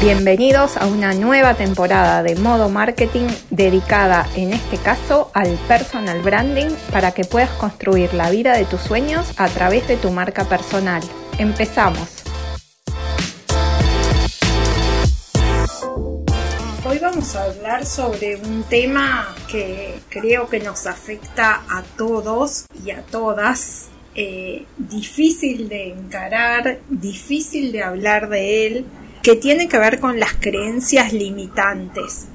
Bienvenidos a una nueva temporada de Modo Marketing dedicada en este caso al personal branding para que puedas construir la vida de tus sueños a través de tu marca personal. Empezamos. Hoy vamos a hablar sobre un tema que creo que nos afecta a todos y a todas. Eh, difícil de encarar, difícil de hablar de él que tiene que ver con las creencias limitantes.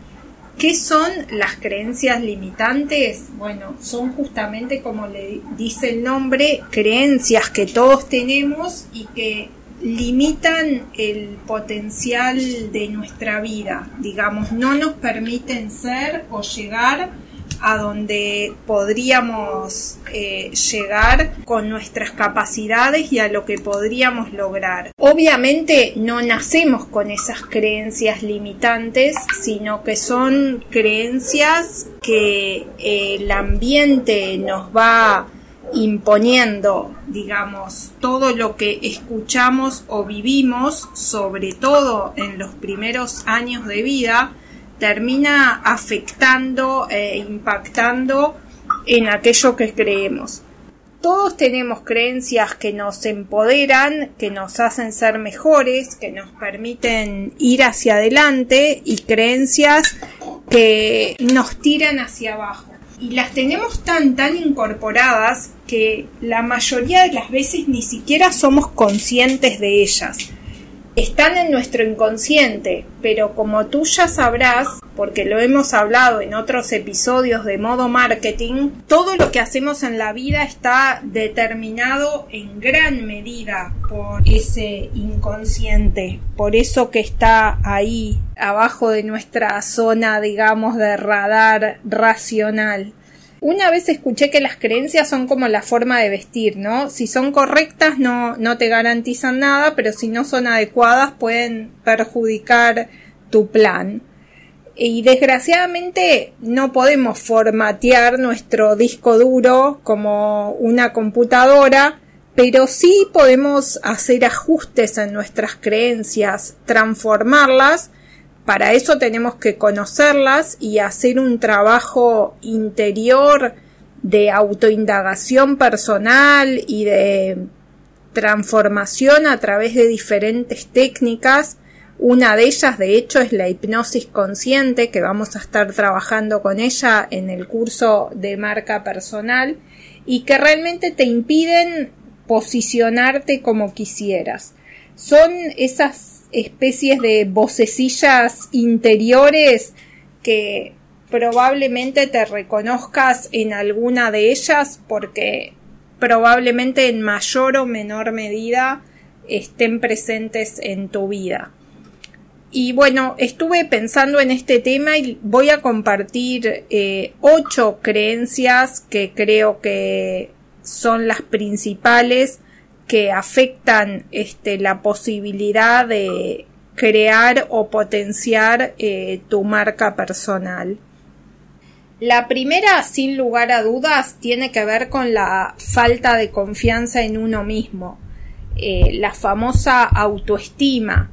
¿Qué son las creencias limitantes? Bueno, son justamente como le dice el nombre, creencias que todos tenemos y que limitan el potencial de nuestra vida, digamos, no nos permiten ser o llegar a donde podríamos eh, llegar con nuestras capacidades y a lo que podríamos lograr. Obviamente no nacemos con esas creencias limitantes, sino que son creencias que eh, el ambiente nos va imponiendo, digamos, todo lo que escuchamos o vivimos, sobre todo en los primeros años de vida, termina afectando e impactando en aquello que creemos. Todos tenemos creencias que nos empoderan, que nos hacen ser mejores, que nos permiten ir hacia adelante y creencias que nos tiran hacia abajo. Y las tenemos tan tan incorporadas que la mayoría de las veces ni siquiera somos conscientes de ellas están en nuestro inconsciente, pero como tú ya sabrás, porque lo hemos hablado en otros episodios de modo marketing, todo lo que hacemos en la vida está determinado en gran medida por ese inconsciente, por eso que está ahí abajo de nuestra zona, digamos, de radar racional. Una vez escuché que las creencias son como la forma de vestir, ¿no? Si son correctas no, no te garantizan nada, pero si no son adecuadas pueden perjudicar tu plan. Y desgraciadamente no podemos formatear nuestro disco duro como una computadora, pero sí podemos hacer ajustes en nuestras creencias, transformarlas para eso tenemos que conocerlas y hacer un trabajo interior de autoindagación personal y de transformación a través de diferentes técnicas. Una de ellas, de hecho, es la hipnosis consciente, que vamos a estar trabajando con ella en el curso de marca personal y que realmente te impiden posicionarte como quisieras. Son esas especies de vocecillas interiores que probablemente te reconozcas en alguna de ellas porque probablemente en mayor o menor medida estén presentes en tu vida. Y bueno, estuve pensando en este tema y voy a compartir eh, ocho creencias que creo que son las principales que afectan este, la posibilidad de crear o potenciar eh, tu marca personal. La primera, sin lugar a dudas, tiene que ver con la falta de confianza en uno mismo, eh, la famosa autoestima.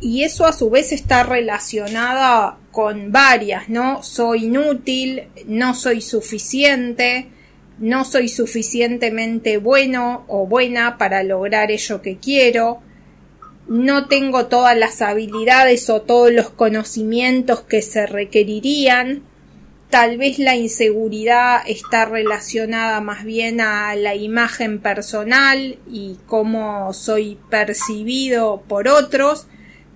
Y eso a su vez está relacionada con varias, ¿no? Soy inútil, no soy suficiente, no soy suficientemente bueno o buena para lograr ello que quiero, no tengo todas las habilidades o todos los conocimientos que se requerirían, tal vez la inseguridad está relacionada más bien a la imagen personal y cómo soy percibido por otros,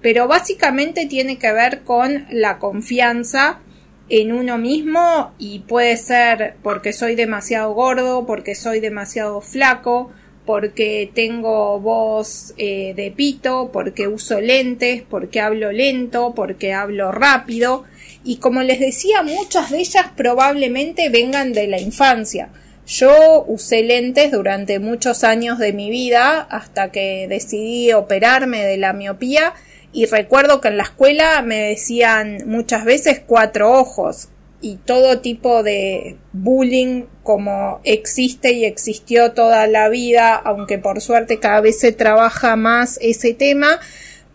pero básicamente tiene que ver con la confianza en uno mismo y puede ser porque soy demasiado gordo, porque soy demasiado flaco, porque tengo voz eh, de pito, porque uso lentes, porque hablo lento, porque hablo rápido y como les decía muchas de ellas probablemente vengan de la infancia. Yo usé lentes durante muchos años de mi vida hasta que decidí operarme de la miopía y recuerdo que en la escuela me decían muchas veces cuatro ojos y todo tipo de bullying como existe y existió toda la vida, aunque por suerte cada vez se trabaja más ese tema,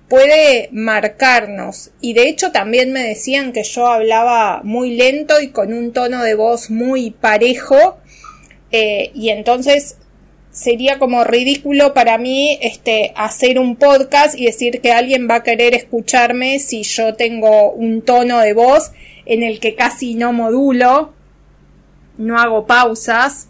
puede marcarnos. Y de hecho también me decían que yo hablaba muy lento y con un tono de voz muy parejo. Eh, y entonces sería como ridículo para mí este hacer un podcast y decir que alguien va a querer escucharme si yo tengo un tono de voz en el que casi no modulo, no hago pausas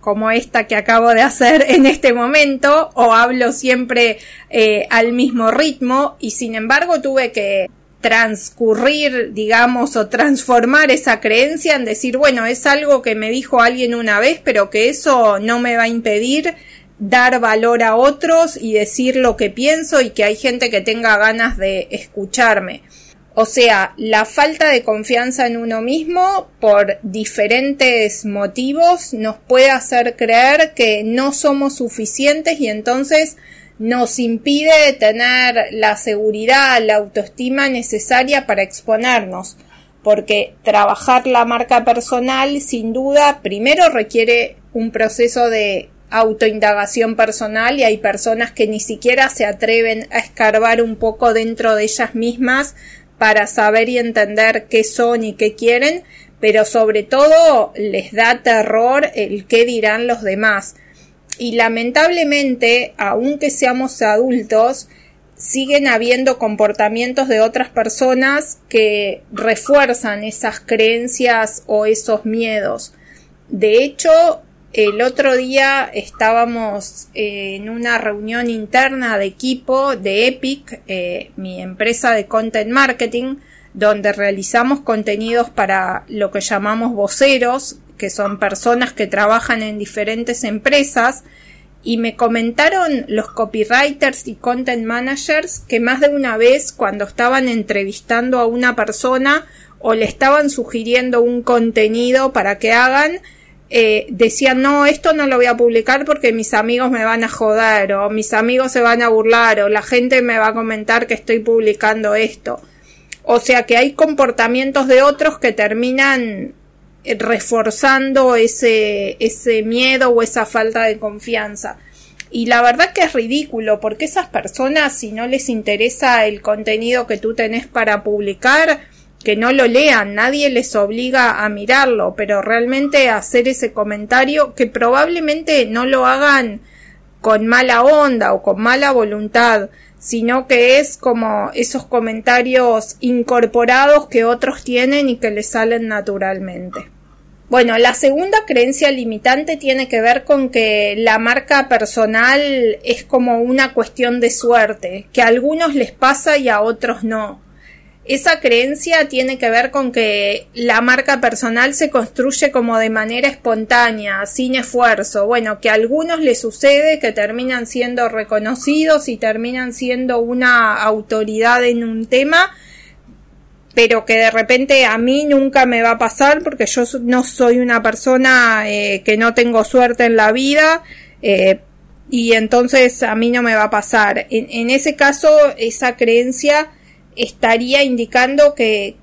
como esta que acabo de hacer en este momento o hablo siempre eh, al mismo ritmo y sin embargo tuve que transcurrir, digamos, o transformar esa creencia en decir, bueno, es algo que me dijo alguien una vez, pero que eso no me va a impedir dar valor a otros y decir lo que pienso y que hay gente que tenga ganas de escucharme. O sea, la falta de confianza en uno mismo por diferentes motivos nos puede hacer creer que no somos suficientes y entonces nos impide tener la seguridad, la autoestima necesaria para exponernos, porque trabajar la marca personal sin duda primero requiere un proceso de autoindagación personal y hay personas que ni siquiera se atreven a escarbar un poco dentro de ellas mismas para saber y entender qué son y qué quieren, pero sobre todo les da terror el qué dirán los demás y lamentablemente, aunque seamos adultos, siguen habiendo comportamientos de otras personas que refuerzan esas creencias o esos miedos. De hecho, el otro día estábamos en una reunión interna de equipo de Epic, eh, mi empresa de content marketing, donde realizamos contenidos para lo que llamamos voceros, que son personas que trabajan en diferentes empresas, y me comentaron los copywriters y content managers que más de una vez cuando estaban entrevistando a una persona o le estaban sugiriendo un contenido para que hagan, eh, decían no, esto no lo voy a publicar porque mis amigos me van a joder o mis amigos se van a burlar o la gente me va a comentar que estoy publicando esto. O sea que hay comportamientos de otros que terminan reforzando ese, ese miedo o esa falta de confianza. Y la verdad que es ridículo, porque esas personas, si no les interesa el contenido que tú tenés para publicar, que no lo lean, nadie les obliga a mirarlo, pero realmente hacer ese comentario que probablemente no lo hagan con mala onda o con mala voluntad, sino que es como esos comentarios incorporados que otros tienen y que les salen naturalmente. Bueno, la segunda creencia limitante tiene que ver con que la marca personal es como una cuestión de suerte, que a algunos les pasa y a otros no. Esa creencia tiene que ver con que la marca personal se construye como de manera espontánea, sin esfuerzo. Bueno, que a algunos les sucede que terminan siendo reconocidos y terminan siendo una autoridad en un tema, pero que de repente a mí nunca me va a pasar porque yo no soy una persona eh, que no tengo suerte en la vida. Eh, y entonces a mí no me va a pasar. en ese caso, esa creencia estaría indicando que,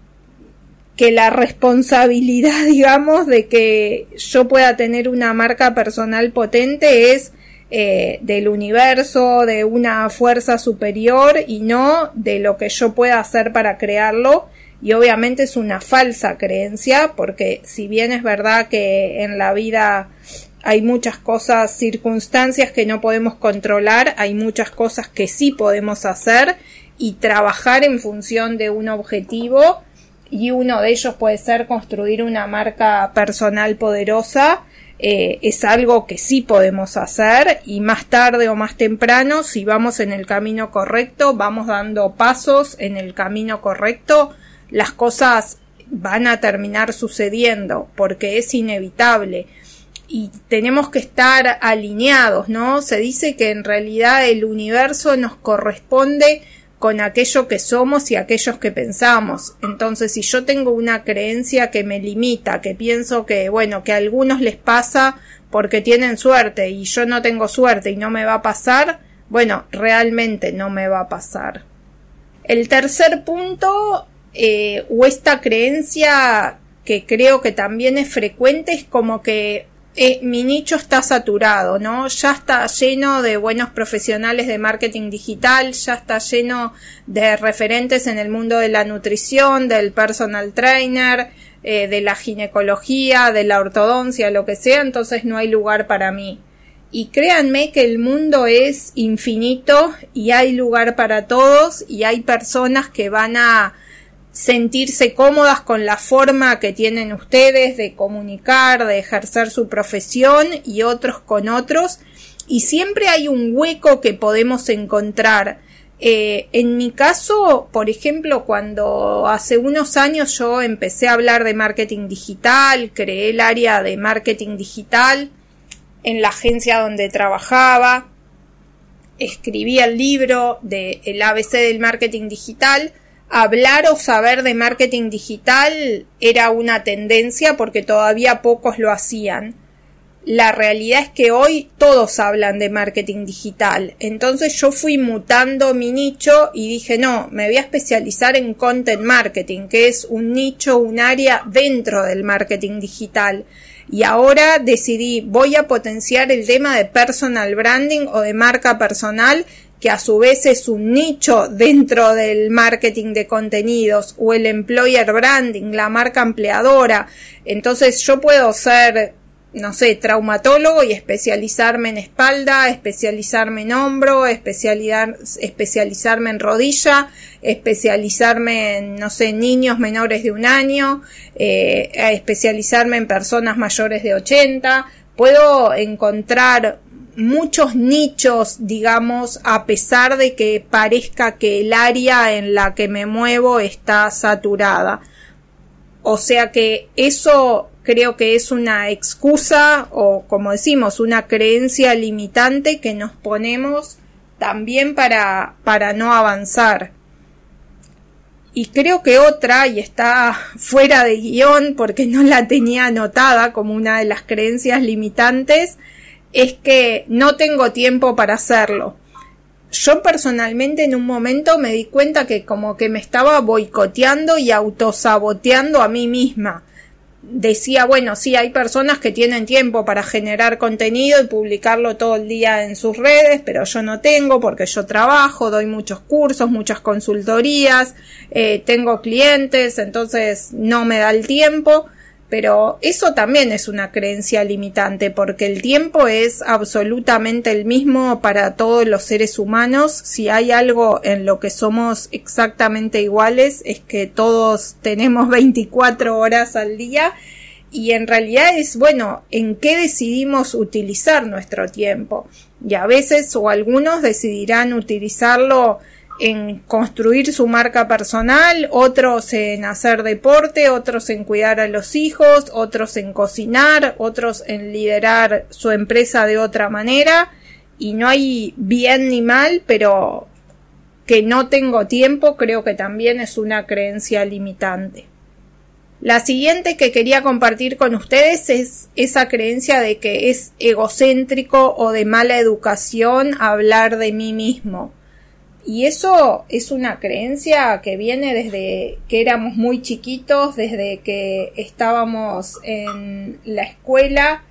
que la responsabilidad, digamos, de que yo pueda tener una marca personal potente es eh, del universo, de una fuerza superior y no de lo que yo pueda hacer para crearlo. Y obviamente es una falsa creencia, porque si bien es verdad que en la vida hay muchas cosas, circunstancias que no podemos controlar, hay muchas cosas que sí podemos hacer y trabajar en función de un objetivo y uno de ellos puede ser construir una marca personal poderosa. Eh, es algo que sí podemos hacer y más tarde o más temprano, si vamos en el camino correcto, vamos dando pasos en el camino correcto, las cosas van a terminar sucediendo porque es inevitable y tenemos que estar alineados, ¿no? Se dice que en realidad el universo nos corresponde con aquello que somos y aquellos que pensamos. Entonces, si yo tengo una creencia que me limita, que pienso que, bueno, que a algunos les pasa porque tienen suerte y yo no tengo suerte y no me va a pasar, bueno, realmente no me va a pasar. El tercer punto, eh, o esta creencia que creo que también es frecuente, es como que eh, mi nicho está saturado, ¿no? Ya está lleno de buenos profesionales de marketing digital, ya está lleno de referentes en el mundo de la nutrición, del personal trainer, eh, de la ginecología, de la ortodoncia, lo que sea, entonces no hay lugar para mí. Y créanme que el mundo es infinito y hay lugar para todos y hay personas que van a sentirse cómodas con la forma que tienen ustedes de comunicar, de ejercer su profesión y otros con otros. Y siempre hay un hueco que podemos encontrar. Eh, en mi caso, por ejemplo, cuando hace unos años yo empecé a hablar de marketing digital, creé el área de marketing digital, en la agencia donde trabajaba, escribí el libro de El ABC del marketing digital, hablar o saber de marketing digital era una tendencia porque todavía pocos lo hacían. La realidad es que hoy todos hablan de marketing digital. Entonces yo fui mutando mi nicho y dije, no, me voy a especializar en content marketing, que es un nicho, un área dentro del marketing digital y ahora decidí voy a potenciar el tema de personal branding o de marca personal que a su vez es un nicho dentro del marketing de contenidos o el employer branding, la marca empleadora. Entonces yo puedo ser no sé, traumatólogo y especializarme en espalda, especializarme en hombro, especializar, especializarme en rodilla, especializarme en, no sé, niños menores de un año, eh, especializarme en personas mayores de 80. Puedo encontrar muchos nichos, digamos, a pesar de que parezca que el área en la que me muevo está saturada. O sea que eso creo que es una excusa o como decimos una creencia limitante que nos ponemos también para, para no avanzar. Y creo que otra, y está fuera de guion porque no la tenía anotada como una de las creencias limitantes, es que no tengo tiempo para hacerlo. Yo personalmente en un momento me di cuenta que como que me estaba boicoteando y autosaboteando a mí misma decía, bueno, sí, hay personas que tienen tiempo para generar contenido y publicarlo todo el día en sus redes, pero yo no tengo porque yo trabajo, doy muchos cursos, muchas consultorías, eh, tengo clientes, entonces no me da el tiempo. Pero eso también es una creencia limitante porque el tiempo es absolutamente el mismo para todos los seres humanos. Si hay algo en lo que somos exactamente iguales es que todos tenemos 24 horas al día y en realidad es bueno en qué decidimos utilizar nuestro tiempo. Y a veces o algunos decidirán utilizarlo en construir su marca personal, otros en hacer deporte, otros en cuidar a los hijos, otros en cocinar, otros en liderar su empresa de otra manera. Y no hay bien ni mal, pero que no tengo tiempo creo que también es una creencia limitante. La siguiente que quería compartir con ustedes es esa creencia de que es egocéntrico o de mala educación hablar de mí mismo. Y eso es una creencia que viene desde que éramos muy chiquitos, desde que estábamos en la escuela,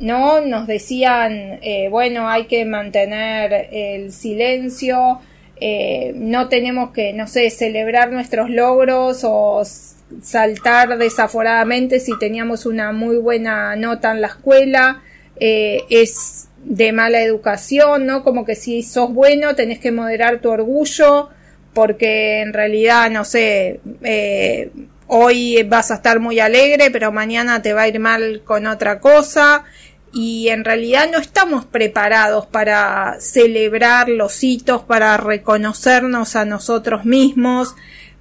¿no? Nos decían, eh, bueno, hay que mantener el silencio, eh, no tenemos que, no sé, celebrar nuestros logros o saltar desaforadamente si teníamos una muy buena nota en la escuela. Eh, es de mala educación, ¿no? Como que si sos bueno tenés que moderar tu orgullo porque en realidad, no sé, eh, hoy vas a estar muy alegre, pero mañana te va a ir mal con otra cosa y en realidad no estamos preparados para celebrar los hitos, para reconocernos a nosotros mismos,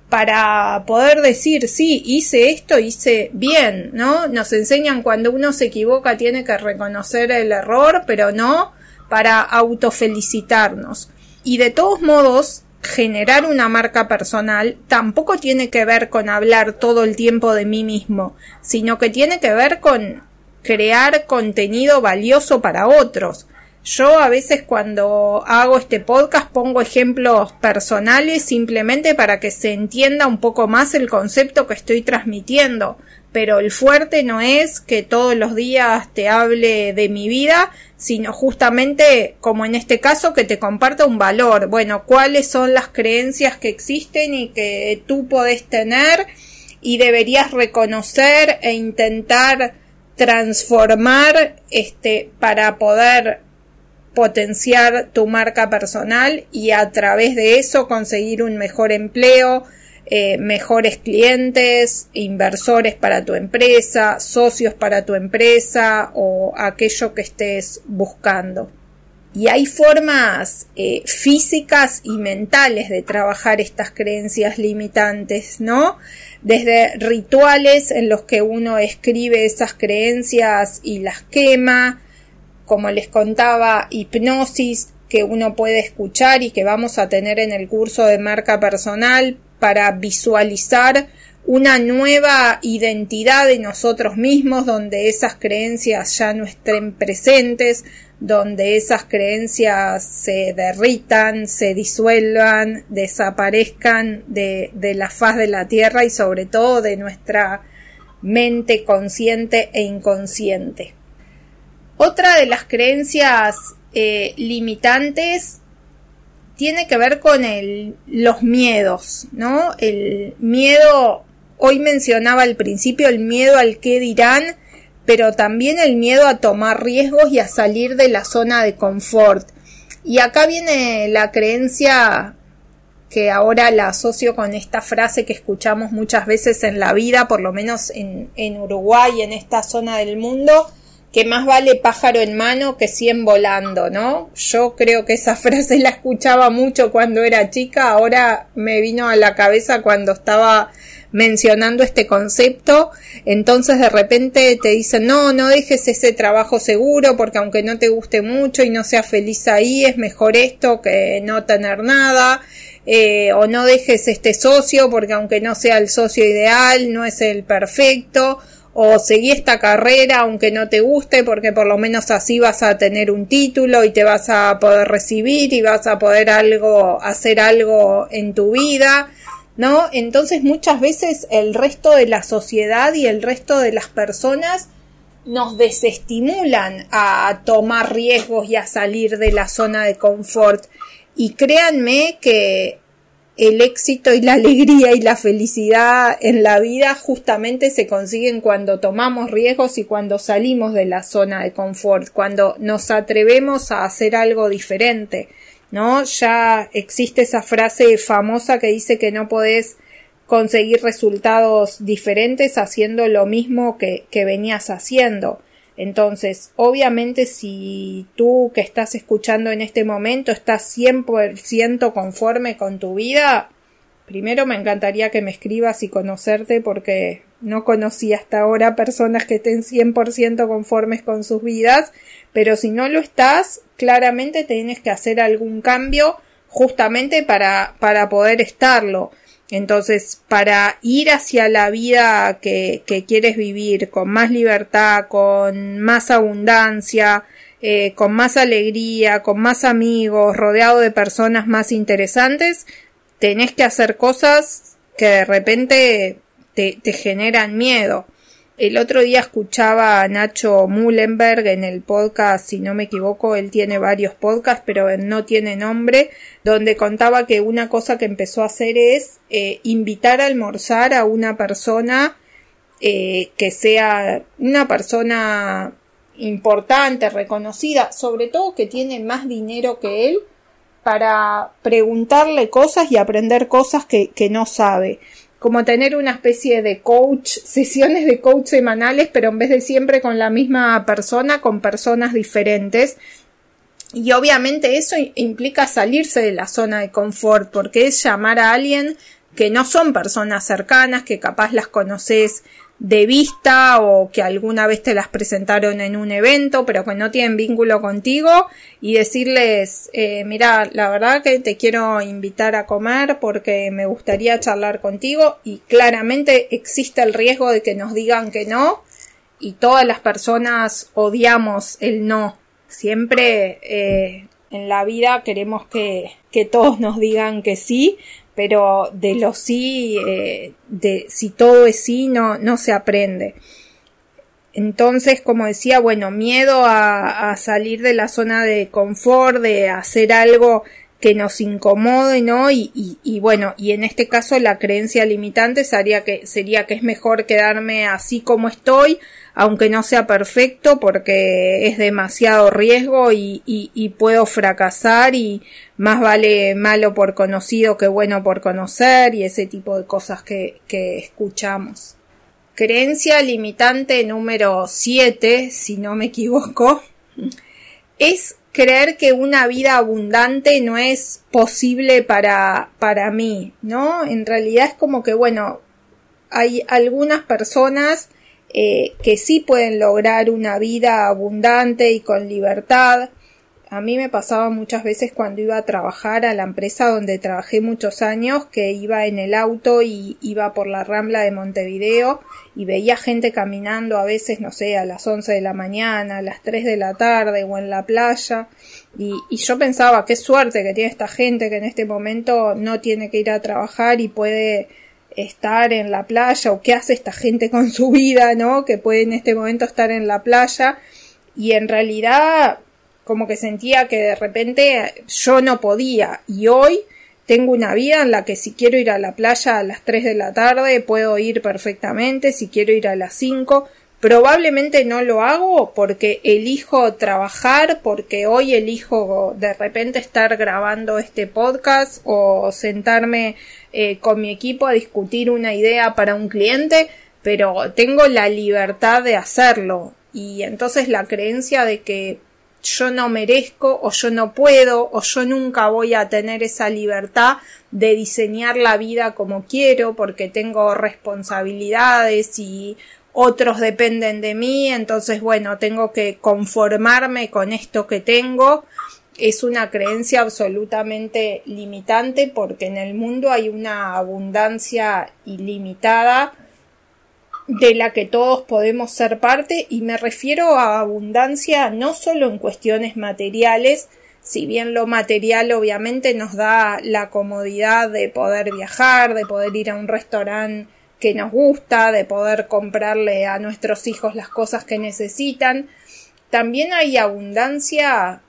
para poder decir, sí, hice esto, hice bien, ¿no? Nos enseñan cuando uno se equivoca tiene que reconocer el error, pero no para autofelicitarnos. Y de todos modos, generar una marca personal tampoco tiene que ver con hablar todo el tiempo de mí mismo, sino que tiene que ver con crear contenido valioso para otros. Yo a veces cuando hago este podcast pongo ejemplos personales simplemente para que se entienda un poco más el concepto que estoy transmitiendo. Pero el fuerte no es que todos los días te hable de mi vida, sino justamente, como en este caso, que te comparta un valor. Bueno, cuáles son las creencias que existen y que tú podés tener y deberías reconocer e intentar transformar este para poder potenciar tu marca personal y a través de eso conseguir un mejor empleo, eh, mejores clientes, inversores para tu empresa, socios para tu empresa o aquello que estés buscando. Y hay formas eh, físicas y mentales de trabajar estas creencias limitantes, ¿no? Desde rituales en los que uno escribe esas creencias y las quema, como les contaba, hipnosis que uno puede escuchar y que vamos a tener en el curso de marca personal para visualizar una nueva identidad de nosotros mismos donde esas creencias ya no estén presentes, donde esas creencias se derritan, se disuelvan, desaparezcan de, la faz de la tierra y sobre todo de nuestra mente consciente e inconsciente. Otra de las creencias eh, limitantes tiene que ver con los miedos, ¿no? El miedo, hoy mencionaba al principio el miedo al qué dirán, pero también el miedo a tomar riesgos y a salir de la zona de confort. Y acá viene la creencia que ahora la asocio con esta frase que escuchamos muchas veces en la vida, por lo menos en, en Uruguay, en esta zona del mundo, que más vale pájaro en mano que cien volando, ¿no? Yo creo que esa frase la escuchaba mucho cuando era chica, ahora me vino a la cabeza cuando estaba mencionando este concepto, entonces de repente te dicen, no, no dejes ese trabajo seguro porque aunque no te guste mucho y no seas feliz ahí, es mejor esto que no tener nada, eh, o no dejes este socio porque aunque no sea el socio ideal, no es el perfecto, o seguí esta carrera aunque no te guste porque por lo menos así vas a tener un título y te vas a poder recibir y vas a poder algo hacer algo en tu vida ¿no? Entonces muchas veces el resto de la sociedad y el resto de las personas nos desestimulan a tomar riesgos y a salir de la zona de confort. Y créanme que el éxito y la alegría y la felicidad en la vida justamente se consiguen cuando tomamos riesgos y cuando salimos de la zona de confort, cuando nos atrevemos a hacer algo diferente, ¿no? Ya existe esa frase famosa que dice que no podés conseguir resultados diferentes haciendo lo mismo que, que venías haciendo. Entonces, obviamente si tú que estás escuchando en este momento estás 100% conforme con tu vida, primero me encantaría que me escribas y conocerte porque no conocí hasta ahora personas que estén 100% conformes con sus vidas, pero si no lo estás, claramente tienes que hacer algún cambio justamente para, para poder estarlo. Entonces, para ir hacia la vida que, quieres vivir con más libertad, con más abundancia, eh, con más alegría, con más amigos, rodeado de personas más interesantes, tenés que hacer cosas que de repente te, te generan miedo. El otro día escuchaba a Nacho Mullenberg en el podcast, si no me equivoco, él tiene varios podcasts, pero no tiene nombre, donde contaba que una cosa que empezó a hacer es eh, invitar a almorzar a una persona eh, que sea una persona importante, reconocida, sobre todo que tiene más dinero que él, para preguntarle cosas y aprender cosas que, que no sabe como tener una especie de coach, sesiones de coach semanales, pero en vez de siempre con la misma persona, con personas diferentes. Y obviamente eso implica salirse de la zona de confort, porque es llamar a alguien que no son personas cercanas, que capaz las conoces de vista o que alguna vez te las presentaron en un evento pero que no tienen vínculo contigo y decirles eh, mira la verdad que te quiero invitar a comer porque me gustaría charlar contigo y claramente existe el riesgo de que nos digan que no y todas las personas odiamos el no. Siempre eh, en la vida queremos que, que, todos nos digan que sí, pero de lo sí, eh, de si todo es sí, no, no se aprende. Entonces, como decía, bueno, miedo a, salir de la zona de confort, de hacer algo que nos incomode, ¿no? Y, y, y, bueno, y en este caso la creencia limitante sería que, sería que es mejor quedarme así como estoy, aunque no sea perfecto, porque es demasiado riesgo y, puedo fracasar y más vale malo por conocido que bueno por conocer y ese tipo de cosas que, que escuchamos. Creencia limitante número 7, si no me equivoco, es creer que una vida abundante no es posible para, para mí, ¿no? En realidad es como que, bueno, hay algunas personas eh, que sí pueden lograr una vida abundante y con libertad, a mí me pasaba muchas veces cuando iba a trabajar a la empresa donde trabajé muchos años que iba en el auto y iba por la rambla de Montevideo y veía gente caminando a veces, no sé, a las 11 de la mañana, a las 3 de la tarde o en la playa. Y, y yo pensaba qué suerte que tiene esta gente que en este momento no tiene que ir a trabajar y puede estar en la playa o qué hace esta gente con su vida, ¿no? Que puede en este momento estar en la playa. Y en realidad como que sentía que de repente yo no podía. Y hoy tengo una vida en la que si quiero ir a la playa a las 3 de la tarde puedo ir perfectamente, si quiero ir a las 5, probablemente no lo hago porque elijo trabajar, porque hoy elijo de repente estar grabando este podcast o sentarme eh, con mi equipo a discutir una idea para un cliente, pero tengo la libertad de hacerlo y entonces la creencia de que yo no merezco o yo no puedo o yo nunca voy a tener esa libertad de diseñar la vida como quiero porque tengo responsabilidades y otros dependen de mí, entonces bueno, tengo que conformarme con esto que tengo. Es una creencia absolutamente limitante porque en el mundo hay una abundancia ilimitada de la que todos podemos ser parte y me refiero a abundancia no solo en cuestiones materiales, si bien lo material obviamente nos da la comodidad de poder viajar, de poder ir a un restaurante que nos gusta, de poder comprarle a nuestros hijos las cosas que necesitan, también hay abundancia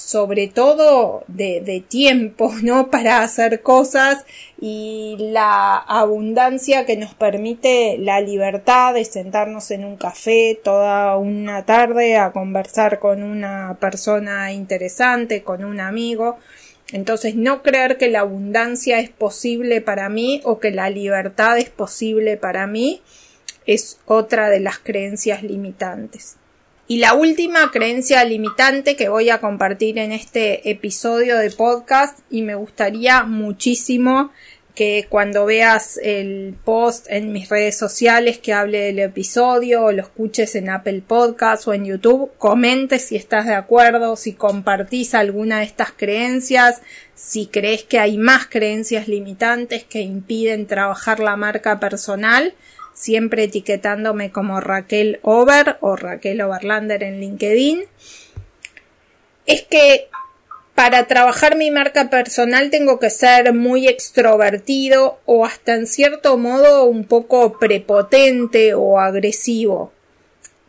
sobre todo de, de, tiempo, ¿no? Para hacer cosas y la abundancia que nos permite la libertad de sentarnos en un café toda una tarde a conversar con una persona interesante, con un amigo. Entonces, no creer que la abundancia es posible para mí o que la libertad es posible para mí es otra de las creencias limitantes. Y la última creencia limitante que voy a compartir en este episodio de podcast y me gustaría muchísimo que cuando veas el post en mis redes sociales que hable del episodio o lo escuches en Apple Podcast o en YouTube, comentes si estás de acuerdo, si compartís alguna de estas creencias, si crees que hay más creencias limitantes que impiden trabajar la marca personal siempre etiquetándome como Raquel Over o Raquel Overlander en LinkedIn, es que para trabajar mi marca personal tengo que ser muy extrovertido o hasta en cierto modo un poco prepotente o agresivo.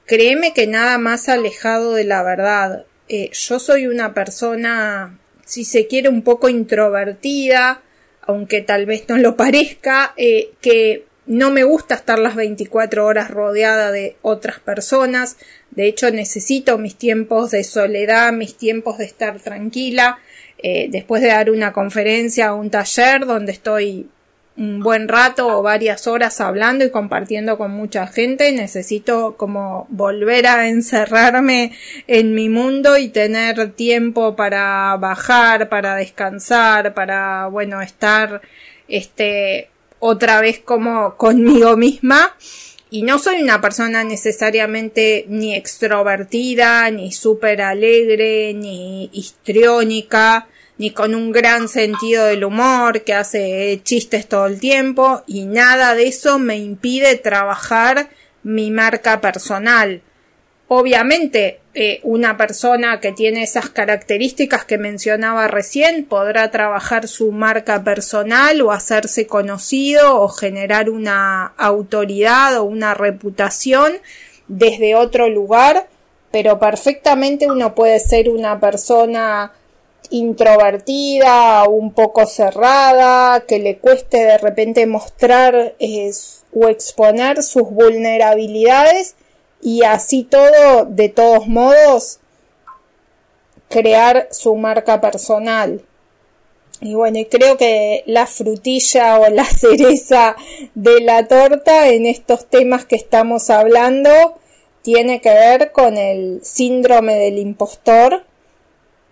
Créeme que nada más alejado de la verdad. Eh, yo soy una persona, si se quiere, un poco introvertida, aunque tal vez no lo parezca, eh, que no me gusta estar las 24 horas rodeada de otras personas. De hecho, necesito mis tiempos de soledad, mis tiempos de estar tranquila. Eh, después de dar una conferencia o un taller donde estoy un buen rato o varias horas hablando y compartiendo con mucha gente, necesito como volver a encerrarme en mi mundo y tener tiempo para bajar, para descansar, para, bueno, estar, este, otra vez como conmigo misma y no soy una persona necesariamente ni extrovertida, ni súper alegre, ni histriónica, ni con un gran sentido del humor que hace chistes todo el tiempo y nada de eso me impide trabajar mi marca personal. Obviamente, eh, una persona que tiene esas características que mencionaba recién podrá trabajar su marca personal o hacerse conocido o generar una autoridad o una reputación desde otro lugar, pero perfectamente uno puede ser una persona introvertida, un poco cerrada, que le cueste de repente mostrar eh, o exponer sus vulnerabilidades y así todo, de todos modos, crear su marca personal. Y bueno, y creo que la frutilla o la cereza de la torta en estos temas que estamos hablando tiene que ver con el síndrome del impostor,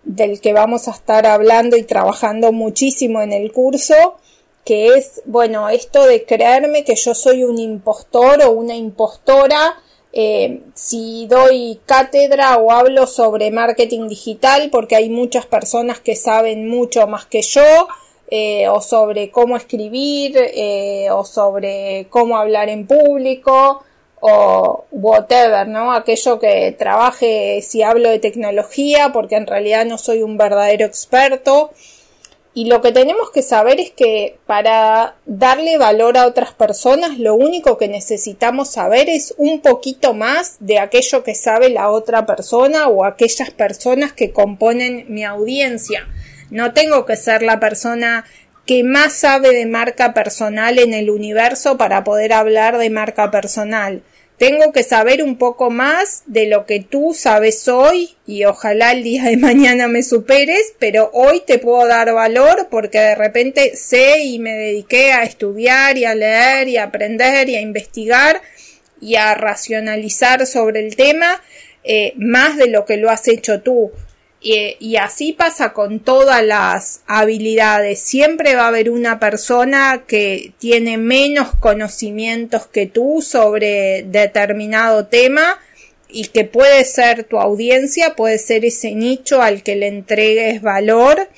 del que vamos a estar hablando y trabajando muchísimo en el curso, que es, bueno, esto de creerme que yo soy un impostor o una impostora eh, si doy cátedra o hablo sobre marketing digital, porque hay muchas personas que saben mucho más que yo, eh, o sobre cómo escribir, eh, o sobre cómo hablar en público, o whatever, ¿no? Aquello que trabaje si hablo de tecnología, porque en realidad no soy un verdadero experto. Y lo que tenemos que saber es que para darle valor a otras personas, lo único que necesitamos saber es un poquito más de aquello que sabe la otra persona o aquellas personas que componen mi audiencia. No tengo que ser la persona que más sabe de marca personal en el universo para poder hablar de marca personal. Tengo que saber un poco más de lo que tú sabes hoy y ojalá el día de mañana me superes, pero hoy te puedo dar valor porque de repente sé y me dediqué a estudiar y a leer y a aprender y a investigar y a racionalizar sobre el tema eh, más de lo que lo has hecho tú. Y, así pasa con todas las habilidades. Siempre va a haber una persona que tiene menos conocimientos que tú sobre determinado tema y que puede ser tu audiencia, puede ser ese nicho al que le entregues valor.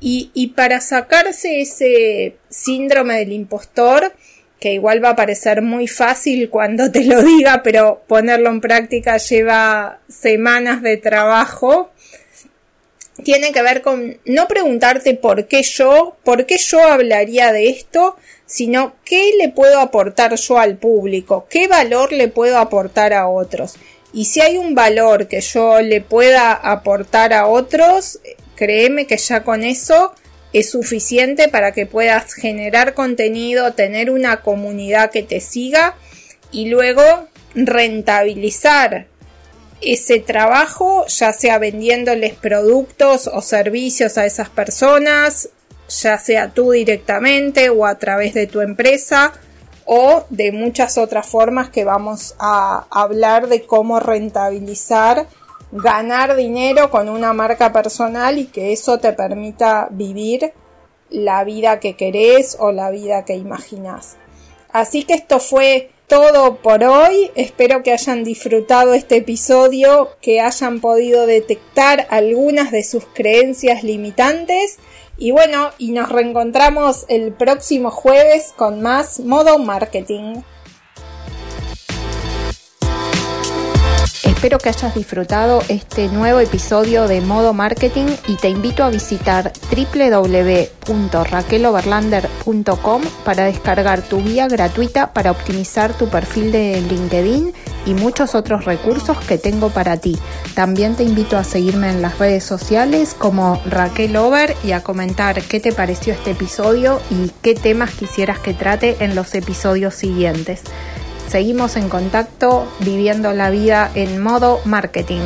Y, y para sacarse ese síndrome del impostor, que igual va a parecer muy fácil cuando te lo diga, pero ponerlo en práctica lleva semanas de trabajo tiene que ver con no preguntarte por qué yo, por qué yo hablaría de esto, sino qué le puedo aportar yo al público, qué valor le puedo aportar a otros. Y si hay un valor que yo le pueda aportar a otros, créeme que ya con eso es suficiente para que puedas generar contenido, tener una comunidad que te siga y luego rentabilizar ese trabajo, ya sea vendiéndoles productos o servicios a esas personas, ya sea tú directamente o a través de tu empresa o de muchas otras formas que vamos a hablar de cómo rentabilizar, ganar dinero con una marca personal y que eso te permita vivir la vida que querés o la vida que imaginas. Así que esto fue todo por hoy. Espero que hayan disfrutado este episodio, que hayan podido detectar algunas de sus creencias limitantes. Y bueno, y nos reencontramos el próximo jueves con más modo marketing. Espero que hayas disfrutado este nuevo episodio de Modo Marketing y te invito a visitar www.raqueloverlander.com para descargar tu guía gratuita para optimizar tu perfil de LinkedIn y muchos otros recursos que tengo para ti. También te invito a seguirme en las redes sociales como Raquel Over y a comentar qué te pareció este episodio y qué temas quisieras que trate en los episodios siguientes. Seguimos en contacto viviendo la vida en modo marketing.